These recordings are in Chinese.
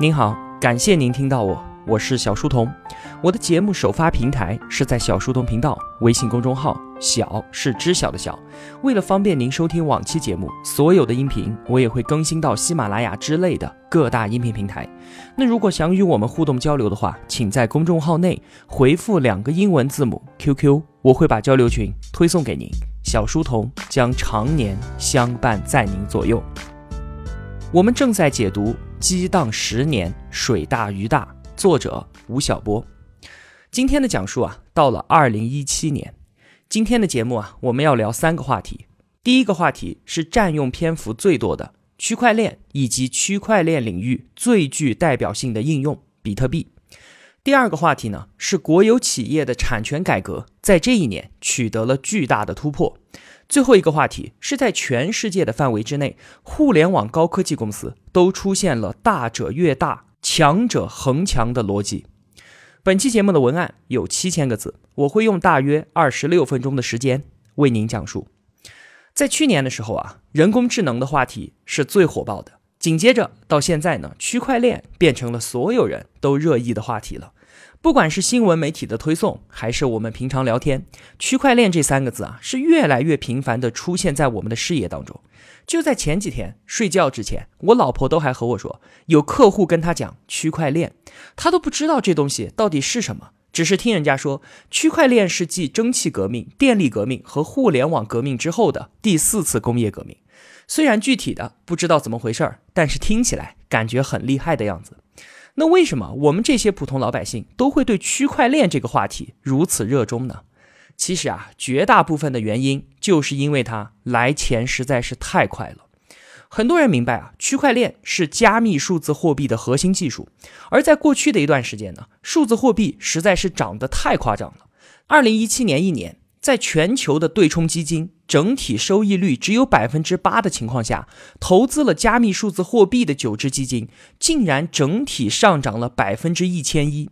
您好，感谢您听到我，我是小书童。我的节目首发平台是在小书童频道微信公众号，小是知晓的小。为了方便您收听往期节目，所有的音频我也会更新到喜马拉雅之类的各大音频平台。那如果想与我们互动交流的话，请在公众号内回复两个英文字母 QQ，我会把交流群推送给您。小书童将常年相伴在您左右。我们正在解读《激荡十年，水大鱼大》，作者吴晓波。今天的讲述啊，到了二零一七年。今天的节目啊，我们要聊三个话题。第一个话题是占用篇幅最多的区块链以及区块链领域最具代表性的应用——比特币。第二个话题呢，是国有企业的产权改革在这一年取得了巨大的突破。最后一个话题是在全世界的范围之内，互联网高科技公司都出现了大者越大、强者恒强的逻辑。本期节目的文案有七千个字，我会用大约二十六分钟的时间为您讲述。在去年的时候啊，人工智能的话题是最火爆的。紧接着到现在呢，区块链变成了所有人都热议的话题了。不管是新闻媒体的推送，还是我们平常聊天，区块链这三个字啊，是越来越频繁的出现在我们的视野当中。就在前几天睡觉之前，我老婆都还和我说，有客户跟他讲区块链，他都不知道这东西到底是什么，只是听人家说，区块链是继蒸汽革命、电力革命和互联网革命之后的第四次工业革命。虽然具体的不知道怎么回事儿，但是听起来感觉很厉害的样子。那为什么我们这些普通老百姓都会对区块链这个话题如此热衷呢？其实啊，绝大部分的原因就是因为它来钱实在是太快了。很多人明白啊，区块链是加密数字货币的核心技术。而在过去的一段时间呢，数字货币实在是涨得太夸张了。二零一七年一年，在全球的对冲基金整体收益率只有百分之八的情况下，投资了加密数字货币的九只基金，竟然整体上涨了百分之一千一。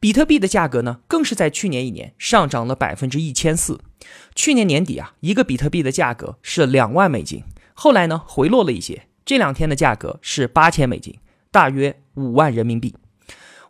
比特币的价格呢，更是在去年一年上涨了百分之一千四。去年年底啊，一个比特币的价格是两万美金，后来呢回落了一些，这两天的价格是八千美金，大约五万人民币。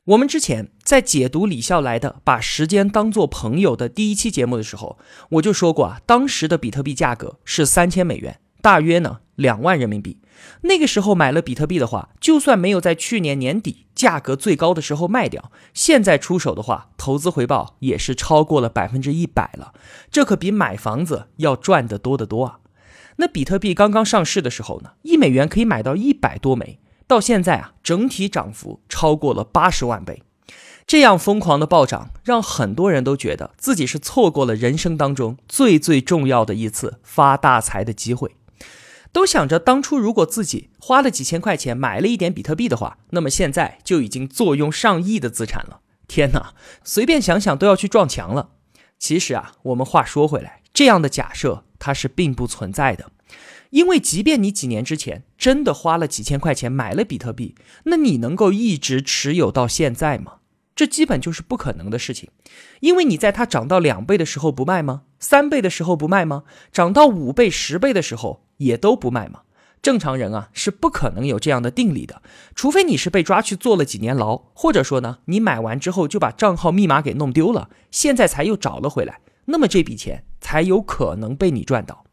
我们之前在解读李笑来的《把时间当作朋友》的第一期节目的时候，我就说过啊，当时的比特币价格是三千美元，大约呢两万人民币。那个时候买了比特币的话，就算没有在去年年底价格最高的时候卖掉，现在出手的话，投资回报也是超过了百分之一百了。这可比买房子要赚得多得多啊！那比特币刚刚上市的时候呢，一美元可以买到一百多枚。到现在啊，整体涨幅超过了八十万倍，这样疯狂的暴涨，让很多人都觉得自己是错过了人生当中最最重要的一次发大财的机会，都想着当初如果自己花了几千块钱买了一点比特币的话，那么现在就已经坐拥上亿的资产了。天哪，随便想想都要去撞墙了。其实啊，我们话说回来，这样的假设它是并不存在的。因为即便你几年之前真的花了几千块钱买了比特币，那你能够一直持有到现在吗？这基本就是不可能的事情。因为你在它涨到两倍的时候不卖吗？三倍的时候不卖吗？涨到五倍、十倍的时候也都不卖吗？正常人啊是不可能有这样的定力的，除非你是被抓去坐了几年牢，或者说呢你买完之后就把账号密码给弄丢了，现在才又找了回来，那么这笔钱才有可能被你赚到。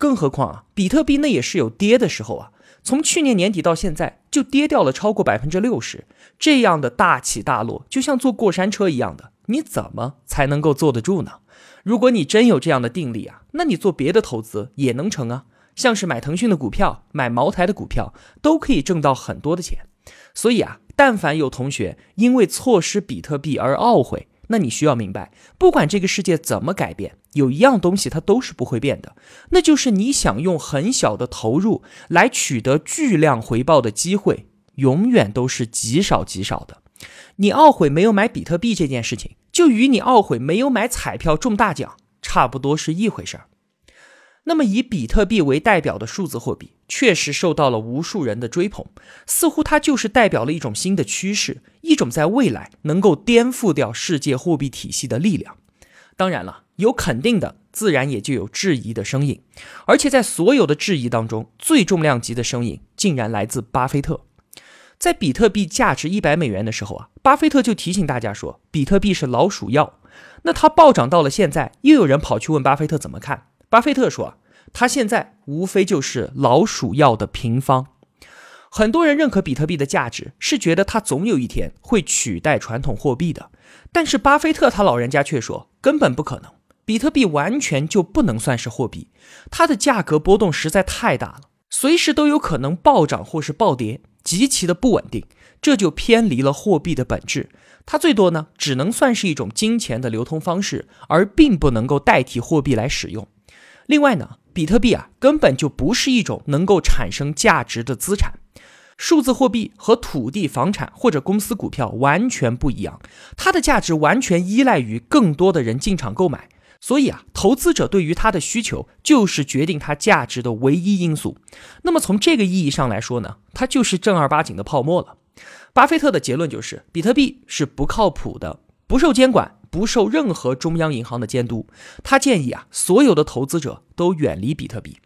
更何况啊，比特币那也是有跌的时候啊，从去年年底到现在就跌掉了超过百分之六十，这样的大起大落就像坐过山车一样的，你怎么才能够坐得住呢？如果你真有这样的定力啊，那你做别的投资也能成啊，像是买腾讯的股票、买茅台的股票，都可以挣到很多的钱。所以啊，但凡有同学因为错失比特币而懊悔。那你需要明白，不管这个世界怎么改变，有一样东西它都是不会变的，那就是你想用很小的投入来取得巨量回报的机会，永远都是极少极少的。你懊悔没有买比特币这件事情，就与你懊悔没有买彩票中大奖差不多是一回事儿。那么，以比特币为代表的数字货币确实受到了无数人的追捧，似乎它就是代表了一种新的趋势，一种在未来能够颠覆掉世界货币体系的力量。当然了，有肯定的，自然也就有质疑的声音，而且在所有的质疑当中，最重量级的声音竟然来自巴菲特。在比特币价值一百美元的时候啊，巴菲特就提醒大家说，比特币是老鼠药。那它暴涨到了现在，又有人跑去问巴菲特怎么看？巴菲特说，他现在无非就是老鼠药的平方。很多人认可比特币的价值，是觉得它总有一天会取代传统货币的。但是巴菲特他老人家却说，根本不可能，比特币完全就不能算是货币，它的价格波动实在太大了，随时都有可能暴涨或是暴跌。极其的不稳定，这就偏离了货币的本质。它最多呢，只能算是一种金钱的流通方式，而并不能够代替货币来使用。另外呢，比特币啊，根本就不是一种能够产生价值的资产。数字货币和土地、房产或者公司股票完全不一样，它的价值完全依赖于更多的人进场购买。所以啊，投资者对于它的需求就是决定它价值的唯一因素。那么从这个意义上来说呢，它就是正儿八经的泡沫了。巴菲特的结论就是，比特币是不靠谱的，不受监管，不受任何中央银行的监督。他建议啊，所有的投资者都远离比特币。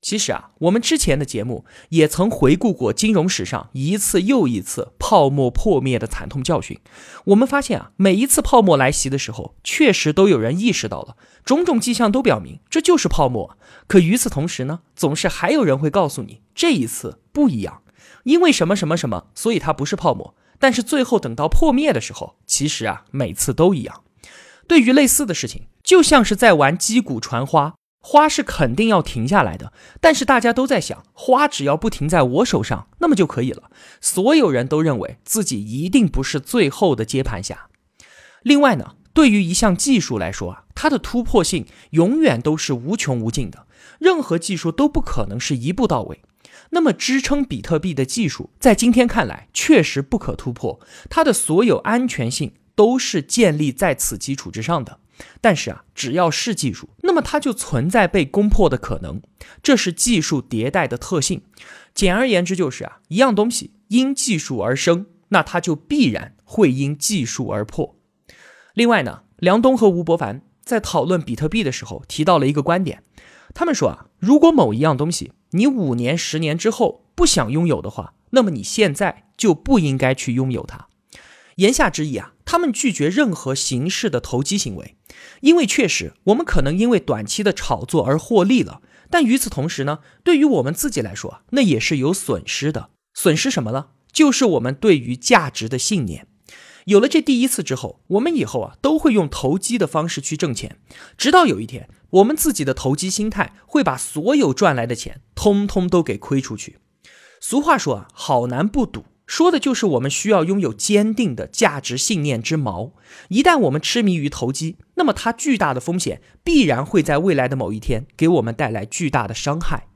其实啊，我们之前的节目也曾回顾过金融史上一次又一次泡沫破灭的惨痛教训。我们发现啊，每一次泡沫来袭的时候，确实都有人意识到了，种种迹象都表明这就是泡沫。可与此同时呢，总是还有人会告诉你，这一次不一样，因为什么什么什么，所以它不是泡沫。但是最后等到破灭的时候，其实啊，每次都一样。对于类似的事情，就像是在玩击鼓传花。花是肯定要停下来的，但是大家都在想，花只要不停在我手上，那么就可以了。所有人都认为自己一定不是最后的接盘侠。另外呢，对于一项技术来说啊，它的突破性永远都是无穷无尽的，任何技术都不可能是一步到位。那么支撑比特币的技术，在今天看来确实不可突破，它的所有安全性都是建立在此基础之上的。但是啊，只要是技术，那么它就存在被攻破的可能，这是技术迭代的特性。简而言之，就是啊，一样东西因技术而生，那它就必然会因技术而破。另外呢，梁冬和吴伯凡在讨论比特币的时候提到了一个观点，他们说啊，如果某一样东西你五年、十年之后不想拥有的话，那么你现在就不应该去拥有它。言下之意啊，他们拒绝任何形式的投机行为，因为确实我们可能因为短期的炒作而获利了，但与此同时呢，对于我们自己来说，那也是有损失的。损失什么了？就是我们对于价值的信念。有了这第一次之后，我们以后啊都会用投机的方式去挣钱，直到有一天，我们自己的投机心态会把所有赚来的钱通通都给亏出去。俗话说啊，好男不赌。说的就是我们需要拥有坚定的价值信念之锚。一旦我们痴迷于投机，那么它巨大的风险必然会在未来的某一天给我们带来巨大的伤害。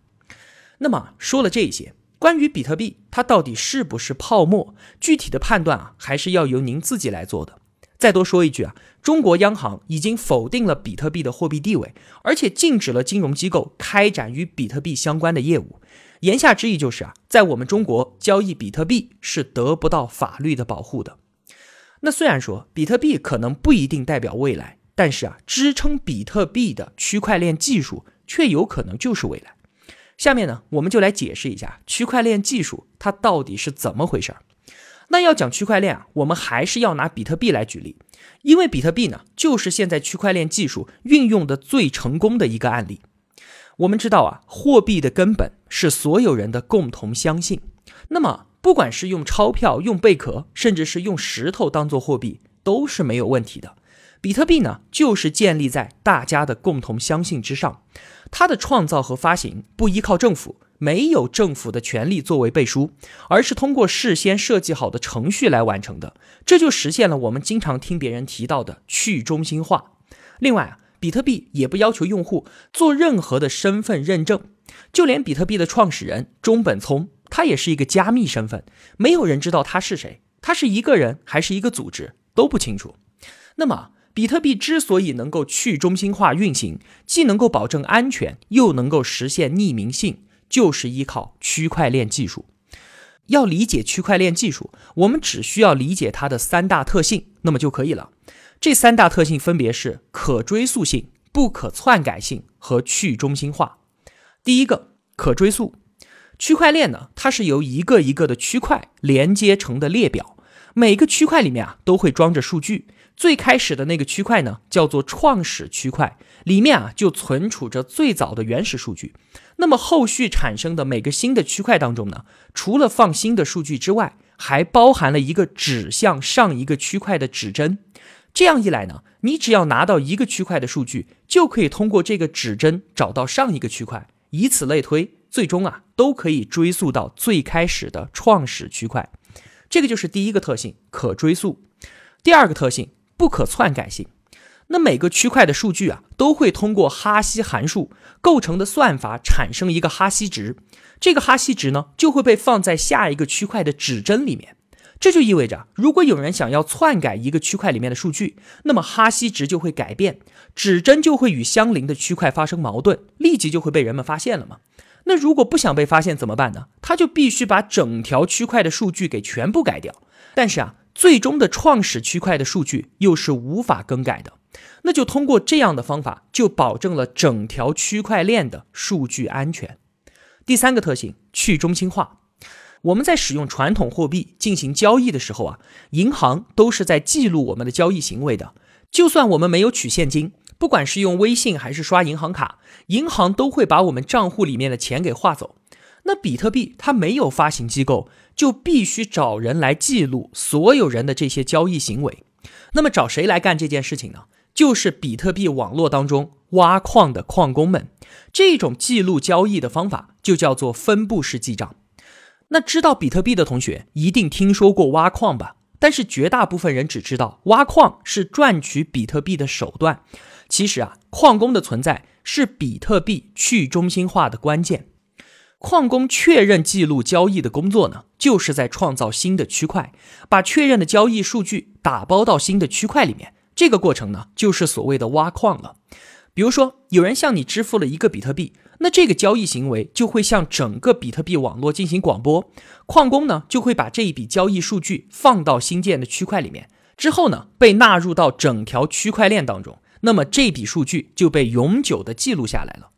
那么说了这些，关于比特币它到底是不是泡沫，具体的判断啊，还是要由您自己来做的。再多说一句啊，中国央行已经否定了比特币的货币地位，而且禁止了金融机构开展与比特币相关的业务。言下之意就是啊，在我们中国交易比特币是得不到法律的保护的。那虽然说比特币可能不一定代表未来，但是啊，支撑比特币的区块链技术却有可能就是未来。下面呢，我们就来解释一下区块链技术它到底是怎么回事儿。那要讲区块链啊，我们还是要拿比特币来举例，因为比特币呢，就是现在区块链技术运用的最成功的一个案例。我们知道啊，货币的根本是所有人的共同相信。那么，不管是用钞票、用贝壳，甚至是用石头当做货币，都是没有问题的。比特币呢，就是建立在大家的共同相信之上。它的创造和发行不依靠政府，没有政府的权利作为背书，而是通过事先设计好的程序来完成的。这就实现了我们经常听别人提到的去中心化。另外啊。比特币也不要求用户做任何的身份认证，就连比特币的创始人中本聪，他也是一个加密身份，没有人知道他是谁，他是一个人还是一个组织都不清楚。那么，比特币之所以能够去中心化运行，既能够保证安全，又能够实现匿名性，就是依靠区块链技术。要理解区块链技术，我们只需要理解它的三大特性，那么就可以了。这三大特性分别是可追溯性、不可篡改性和去中心化。第一个，可追溯，区块链呢，它是由一个一个的区块连接成的列表，每个区块里面啊都会装着数据。最开始的那个区块呢，叫做创始区块，里面啊就存储着最早的原始数据。那么后续产生的每个新的区块当中呢，除了放新的数据之外，还包含了一个指向上一个区块的指针。这样一来呢，你只要拿到一个区块的数据，就可以通过这个指针找到上一个区块，以此类推，最终啊都可以追溯到最开始的创始区块。这个就是第一个特性，可追溯。第二个特性。不可篡改性，那每个区块的数据啊，都会通过哈希函数构成的算法产生一个哈希值，这个哈希值呢，就会被放在下一个区块的指针里面。这就意味着，如果有人想要篡改一个区块里面的数据，那么哈希值就会改变，指针就会与相邻的区块发生矛盾，立即就会被人们发现了嘛。那如果不想被发现怎么办呢？他就必须把整条区块的数据给全部改掉。但是啊。最终的创始区块的数据又是无法更改的，那就通过这样的方法，就保证了整条区块链的数据安全。第三个特性，去中心化。我们在使用传统货币进行交易的时候啊，银行都是在记录我们的交易行为的。就算我们没有取现金，不管是用微信还是刷银行卡，银行都会把我们账户里面的钱给划走。那比特币它没有发行机构，就必须找人来记录所有人的这些交易行为。那么找谁来干这件事情呢？就是比特币网络当中挖矿的矿工们。这种记录交易的方法就叫做分布式记账。那知道比特币的同学一定听说过挖矿吧？但是绝大部分人只知道挖矿是赚取比特币的手段。其实啊，矿工的存在是比特币去中心化的关键。矿工确认记录交易的工作呢，就是在创造新的区块，把确认的交易数据打包到新的区块里面。这个过程呢，就是所谓的挖矿了。比如说，有人向你支付了一个比特币，那这个交易行为就会向整个比特币网络进行广播。矿工呢，就会把这一笔交易数据放到新建的区块里面，之后呢，被纳入到整条区块链当中。那么这笔数据就被永久的记录下来了。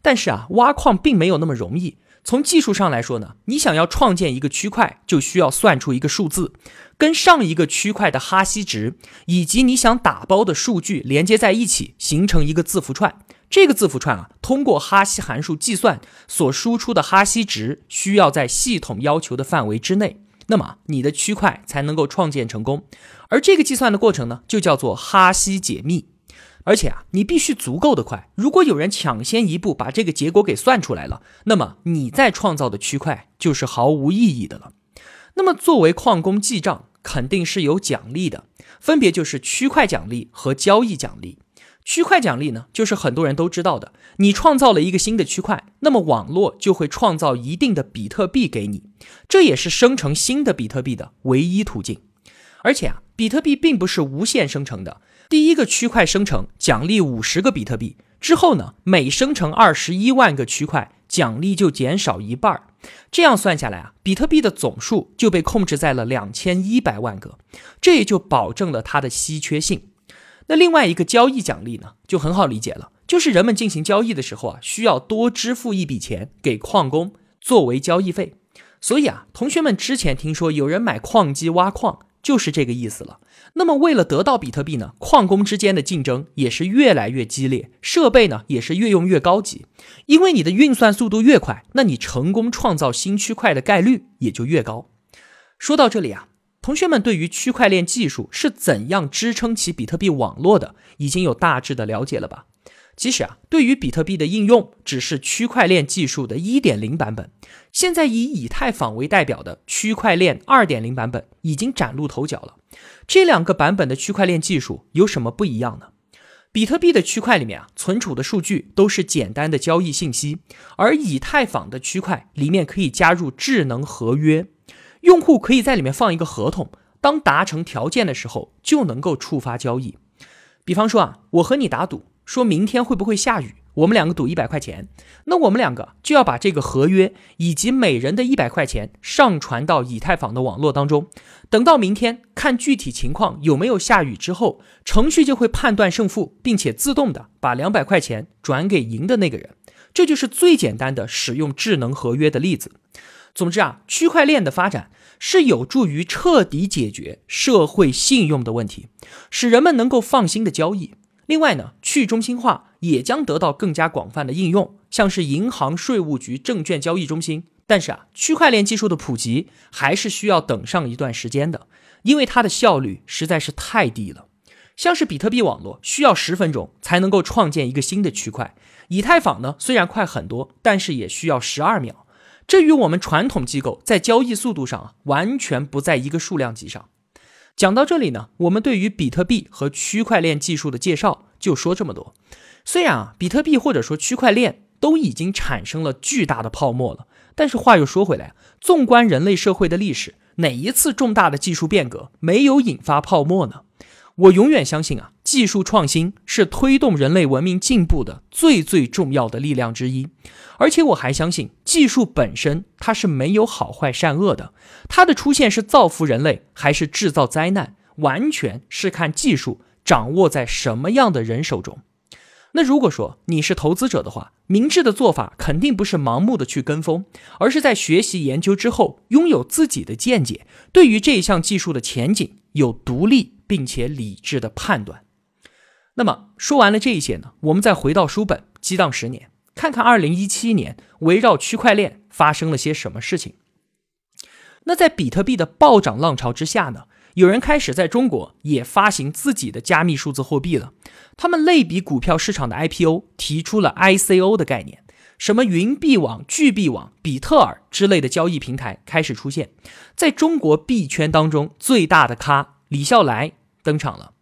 但是啊，挖矿并没有那么容易。从技术上来说呢，你想要创建一个区块，就需要算出一个数字，跟上一个区块的哈希值以及你想打包的数据连接在一起，形成一个字符串。这个字符串啊，通过哈希函数计算所输出的哈希值，需要在系统要求的范围之内，那么你的区块才能够创建成功。而这个计算的过程呢，就叫做哈希解密。而且啊，你必须足够的快。如果有人抢先一步把这个结果给算出来了，那么你在创造的区块就是毫无意义的了。那么作为矿工记账，肯定是有奖励的，分别就是区块奖励和交易奖励。区块奖励呢，就是很多人都知道的，你创造了一个新的区块，那么网络就会创造一定的比特币给你，这也是生成新的比特币的唯一途径。而且啊，比特币并不是无限生成的。第一个区块生成奖励五十个比特币，之后呢，每生成二十一万个区块，奖励就减少一半儿这样算下来啊，比特币的总数就被控制在了两千一百万个，这也就保证了它的稀缺性。那另外一个交易奖励呢，就很好理解了，就是人们进行交易的时候啊，需要多支付一笔钱给矿工作为交易费。所以啊，同学们之前听说有人买矿机挖矿。就是这个意思了。那么，为了得到比特币呢，矿工之间的竞争也是越来越激烈，设备呢也是越用越高级。因为你的运算速度越快，那你成功创造新区块的概率也就越高。说到这里啊，同学们对于区块链技术是怎样支撑起比特币网络的，已经有大致的了解了吧？其实啊，对于比特币的应用，只是区块链技术的一点零版本。现在以以太坊为代表的区块链二点零版本已经崭露头角了。这两个版本的区块链技术有什么不一样呢？比特币的区块里面啊，存储的数据都是简单的交易信息，而以太坊的区块里面可以加入智能合约，用户可以在里面放一个合同，当达成条件的时候就能够触发交易。比方说啊，我和你打赌。说明天会不会下雨？我们两个赌一百块钱，那我们两个就要把这个合约以及每人的一百块钱上传到以太坊的网络当中。等到明天看具体情况有没有下雨之后，程序就会判断胜负，并且自动的把两百块钱转给赢的那个人。这就是最简单的使用智能合约的例子。总之啊，区块链的发展是有助于彻底解决社会信用的问题，使人们能够放心的交易。另外呢，去中心化也将得到更加广泛的应用，像是银行、税务局、证券交易中心。但是啊，区块链技术的普及还是需要等上一段时间的，因为它的效率实在是太低了。像是比特币网络需要十分钟才能够创建一个新的区块，以太坊呢虽然快很多，但是也需要十二秒。这与我们传统机构在交易速度上啊，完全不在一个数量级上。讲到这里呢，我们对于比特币和区块链技术的介绍就说这么多。虽然啊，比特币或者说区块链都已经产生了巨大的泡沫了，但是话又说回来，纵观人类社会的历史，哪一次重大的技术变革没有引发泡沫呢？我永远相信啊，技术创新是推动人类文明进步的最最重要的力量之一。而且我还相信，技术本身它是没有好坏善恶的，它的出现是造福人类还是制造灾难，完全是看技术掌握在什么样的人手中。那如果说你是投资者的话，明智的做法肯定不是盲目的去跟风，而是在学习研究之后，拥有自己的见解，对于这一项技术的前景有独立并且理智的判断。那么说完了这一些呢，我们再回到书本，激荡十年。看看二零一七年围绕区块链发生了些什么事情。那在比特币的暴涨浪潮之下呢，有人开始在中国也发行自己的加密数字货币了。他们类比股票市场的 IPO，提出了 ICO 的概念。什么云币网、巨币网、比特尔之类的交易平台开始出现。在中国币圈当中，最大的咖李笑来登场了。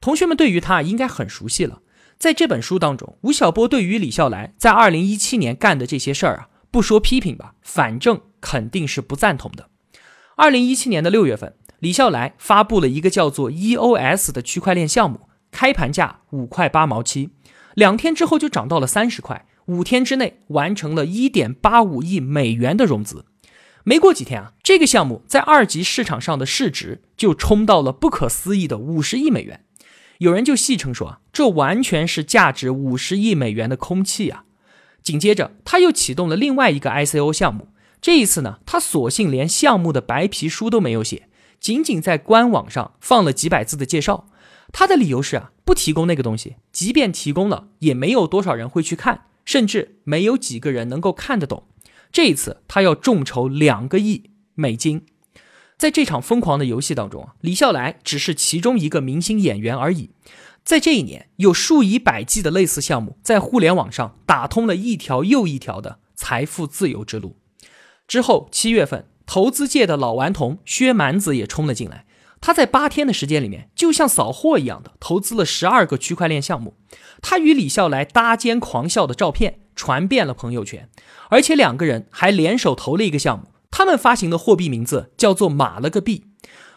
同学们对于他应该很熟悉了。在这本书当中，吴晓波对于李笑来在二零一七年干的这些事儿啊，不说批评吧，反正肯定是不赞同的。二零一七年的六月份，李笑来发布了一个叫做 EOS 的区块链项目，开盘价五块八毛七，两天之后就涨到了三十块，五天之内完成了一点八五亿美元的融资。没过几天啊，这个项目在二级市场上的市值就冲到了不可思议的五十亿美元。有人就戏称说啊，这完全是价值五十亿美元的空气啊！紧接着，他又启动了另外一个 ICO 项目。这一次呢，他索性连项目的白皮书都没有写，仅仅在官网上放了几百字的介绍。他的理由是啊，不提供那个东西，即便提供了，也没有多少人会去看，甚至没有几个人能够看得懂。这一次，他要众筹两个亿美金。在这场疯狂的游戏当中啊，李笑来只是其中一个明星演员而已。在这一年，有数以百计的类似项目在互联网上打通了一条又一条的财富自由之路。之后，七月份，投资界的老顽童薛蛮子也冲了进来。他在八天的时间里面，就像扫货一样的投资了十二个区块链项目。他与李笑来搭肩狂笑的照片传遍了朋友圈，而且两个人还联手投了一个项目。他们发行的货币名字叫做“马了个币”。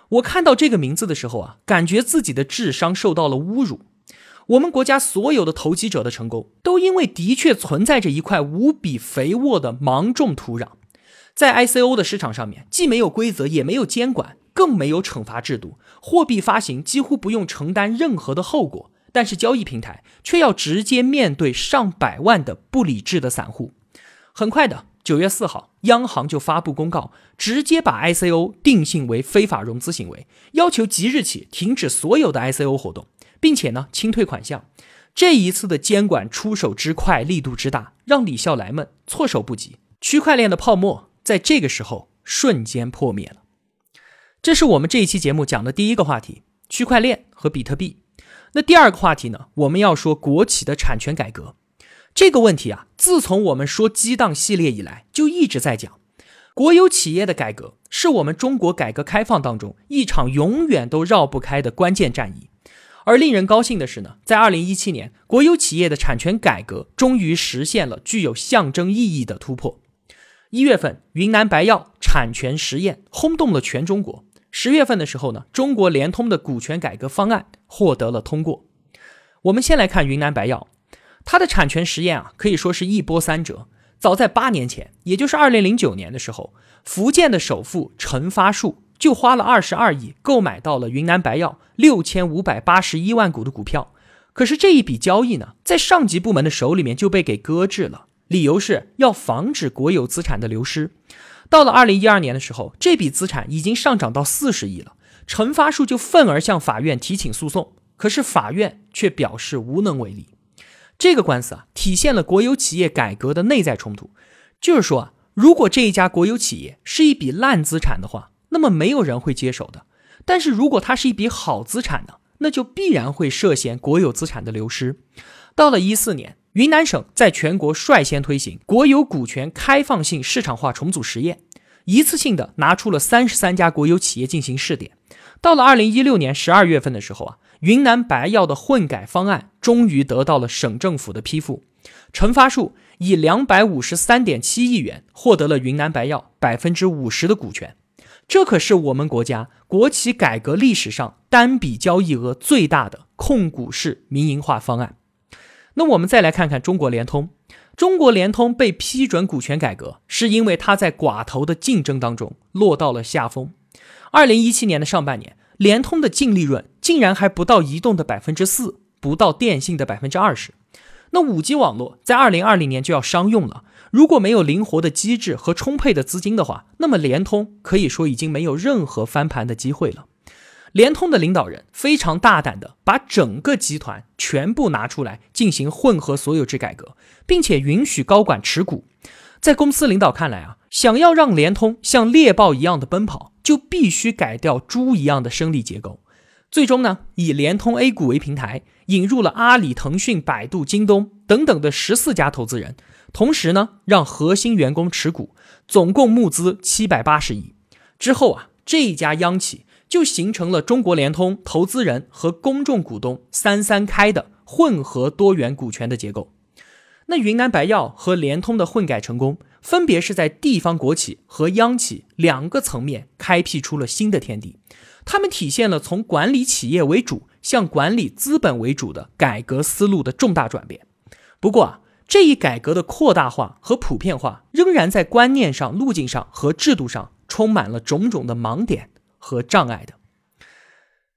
我看到这个名字的时候啊，感觉自己的智商受到了侮辱。我们国家所有的投机者的成功，都因为的确存在着一块无比肥沃的芒种土壤。在 ICO 的市场上面，既没有规则，也没有监管，更没有惩罚制度。货币发行几乎不用承担任何的后果，但是交易平台却要直接面对上百万的不理智的散户。很快的。九月四号，央行就发布公告，直接把 ICO 定性为非法融资行为，要求即日起停止所有的 ICO 活动，并且呢清退款项。这一次的监管出手之快，力度之大，让李笑来们措手不及。区块链的泡沫在这个时候瞬间破灭了。这是我们这一期节目讲的第一个话题：区块链和比特币。那第二个话题呢？我们要说国企的产权改革。这个问题啊，自从我们说激荡系列以来，就一直在讲。国有企业的改革是我们中国改革开放当中一场永远都绕不开的关键战役。而令人高兴的是呢，在二零一七年，国有企业的产权改革终于实现了具有象征意义的突破。一月份，云南白药产权实验轰动了全中国。十月份的时候呢，中国联通的股权改革方案获得了通过。我们先来看云南白药。它的产权实验啊，可以说是一波三折。早在八年前，也就是二零零九年的时候，福建的首富陈发树就花了二十二亿购买到了云南白药六千五百八十一万股的股票。可是这一笔交易呢，在上级部门的手里面就被给搁置了。理由是要防止国有资产的流失。到了二零一二年的时候，这笔资产已经上涨到四十亿了，陈发树就愤而向法院提请诉讼，可是法院却表示无能为力。这个官司啊，体现了国有企业改革的内在冲突，就是说啊，如果这一家国有企业是一笔烂资产的话，那么没有人会接手的；但是如果它是一笔好资产呢，那就必然会涉嫌国有资产的流失。到了一四年，云南省在全国率先推行国有股权开放性市场化重组实验，一次性的拿出了三十三家国有企业进行试点。到了二零一六年十二月份的时候啊。云南白药的混改方案终于得到了省政府的批复，陈发树以两百五十三点七亿元获得了云南白药百分之五十的股权，这可是我们国家国企改革历史上单笔交易额最大的控股式民营化方案。那我们再来看看中国联通，中国联通被批准股权改革，是因为它在寡头的竞争当中落到了下风。二零一七年的上半年。联通的净利润竟然还不到移动的百分之四，不到电信的百分之二十。那五 G 网络在二零二零年就要商用了，如果没有灵活的机制和充沛的资金的话，那么联通可以说已经没有任何翻盘的机会了。联通的领导人非常大胆的把整个集团全部拿出来进行混合所有制改革，并且允许高管持股。在公司领导看来啊，想要让联通像猎豹一样的奔跑。就必须改掉猪一样的生理结构，最终呢，以联通 A 股为平台，引入了阿里、腾讯、百度、京东等等的十四家投资人，同时呢，让核心员工持股，总共募资七百八十亿。之后啊，这一家央企就形成了中国联通投资人和公众股东三三开的混合多元股权的结构。那云南白药和联通的混改成功。分别是在地方国企和央企两个层面开辟出了新的天地，他们体现了从管理企业为主向管理资本为主的改革思路的重大转变。不过啊，这一改革的扩大化和普遍化仍然在观念上、路径上和制度上充满了种种的盲点和障碍的。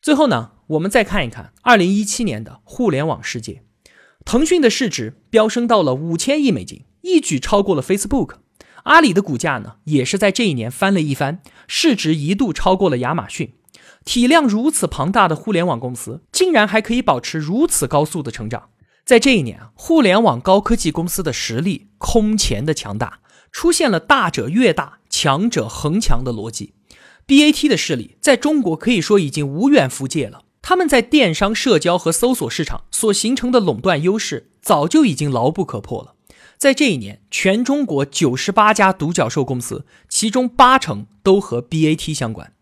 最后呢，我们再看一看二零一七年的互联网世界，腾讯的市值飙升到了五千亿美金。一举超过了 Facebook，阿里的股价呢，也是在这一年翻了一番，市值一度超过了亚马逊。体量如此庞大的互联网公司，竟然还可以保持如此高速的成长。在这一年啊，互联网高科技公司的实力空前的强大，出现了大者越大，强者恒强的逻辑。BAT 的势力在中国可以说已经无远弗届了，他们在电商、社交和搜索市场所形成的垄断优势，早就已经牢不可破了。在这一年，全中国九十八家独角兽公司，其中八成都和 BAT 相关。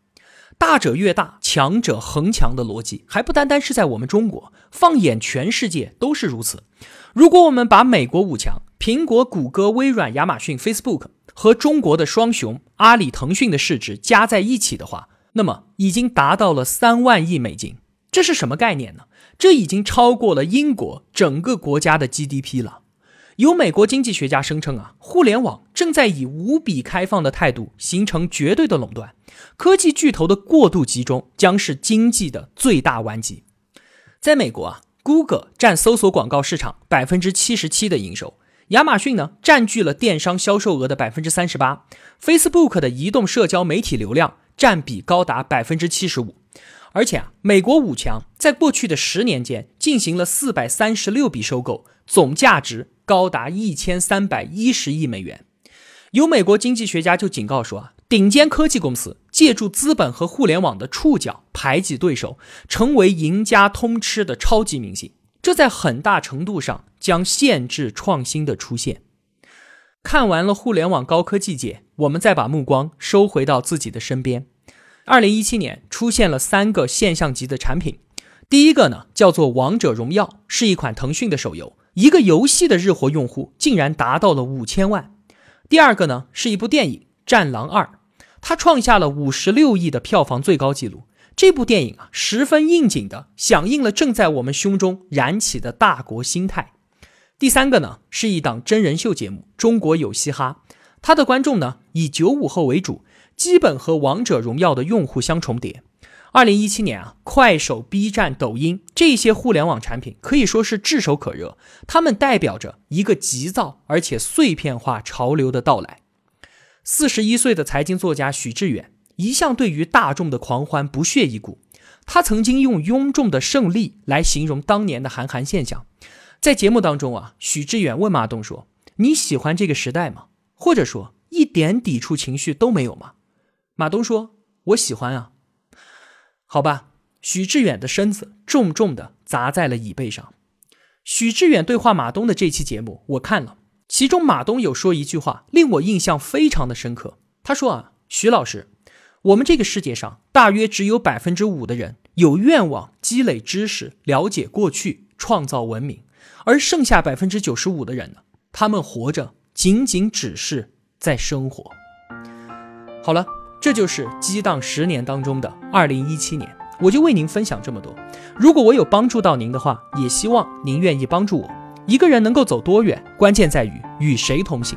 大者越大，强者恒强的逻辑，还不单单是在我们中国，放眼全世界都是如此。如果我们把美国五强——苹果、谷歌、微软、亚马逊、Facebook 和中国的双雄阿里、腾讯的市值加在一起的话，那么已经达到了三万亿美金。这是什么概念呢？这已经超过了英国整个国家的 GDP 了。有美国经济学家声称啊，互联网正在以无比开放的态度形成绝对的垄断，科技巨头的过度集中将是经济的最大顽疾。在美国啊，Google 占搜索广告市场百分之七十七的营收，亚马逊呢占据了电商销售额的百分之三十八，Facebook 的移动社交媒体流量占比高达百分之七十五。而且啊，美国五强在过去的十年间进行了四百三十六笔收购，总价值。高达一千三百一十亿美元，有美国经济学家就警告说啊，顶尖科技公司借助资本和互联网的触角排挤对手，成为赢家通吃的超级明星，这在很大程度上将限制创新的出现。看完了互联网高科技界，我们再把目光收回到自己的身边。二零一七年出现了三个现象级的产品，第一个呢叫做《王者荣耀》，是一款腾讯的手游。一个游戏的日活用户竟然达到了五千万。第二个呢，是一部电影《战狼二》，它创下了五十六亿的票房最高纪录。这部电影啊，十分应景的响应了正在我们胸中燃起的大国心态。第三个呢，是一档真人秀节目《中国有嘻哈》，它的观众呢以九五后为主，基本和《王者荣耀》的用户相重叠。二零一七年啊，快手、B 站、抖音这些互联网产品可以说是炙手可热，它们代表着一个急躁而且碎片化潮流的到来。四十一岁的财经作家许志远一向对于大众的狂欢不屑一顾，他曾经用庸众的胜利来形容当年的韩寒现象。在节目当中啊，许志远问马东说：“你喜欢这个时代吗？或者说一点抵触情绪都没有吗？”马东说：“我喜欢啊。”好吧，许志远的身子重重的砸在了椅背上。许志远对话马东的这期节目我看了，其中马东有说一句话令我印象非常的深刻。他说啊，徐老师，我们这个世界上大约只有百分之五的人有愿望积累知识、了解过去、创造文明，而剩下百分之九十五的人呢，他们活着仅仅只是在生活。好了。这就是激荡十年当中的二零一七年，我就为您分享这么多。如果我有帮助到您的话，也希望您愿意帮助我。一个人能够走多远，关键在于与谁同行。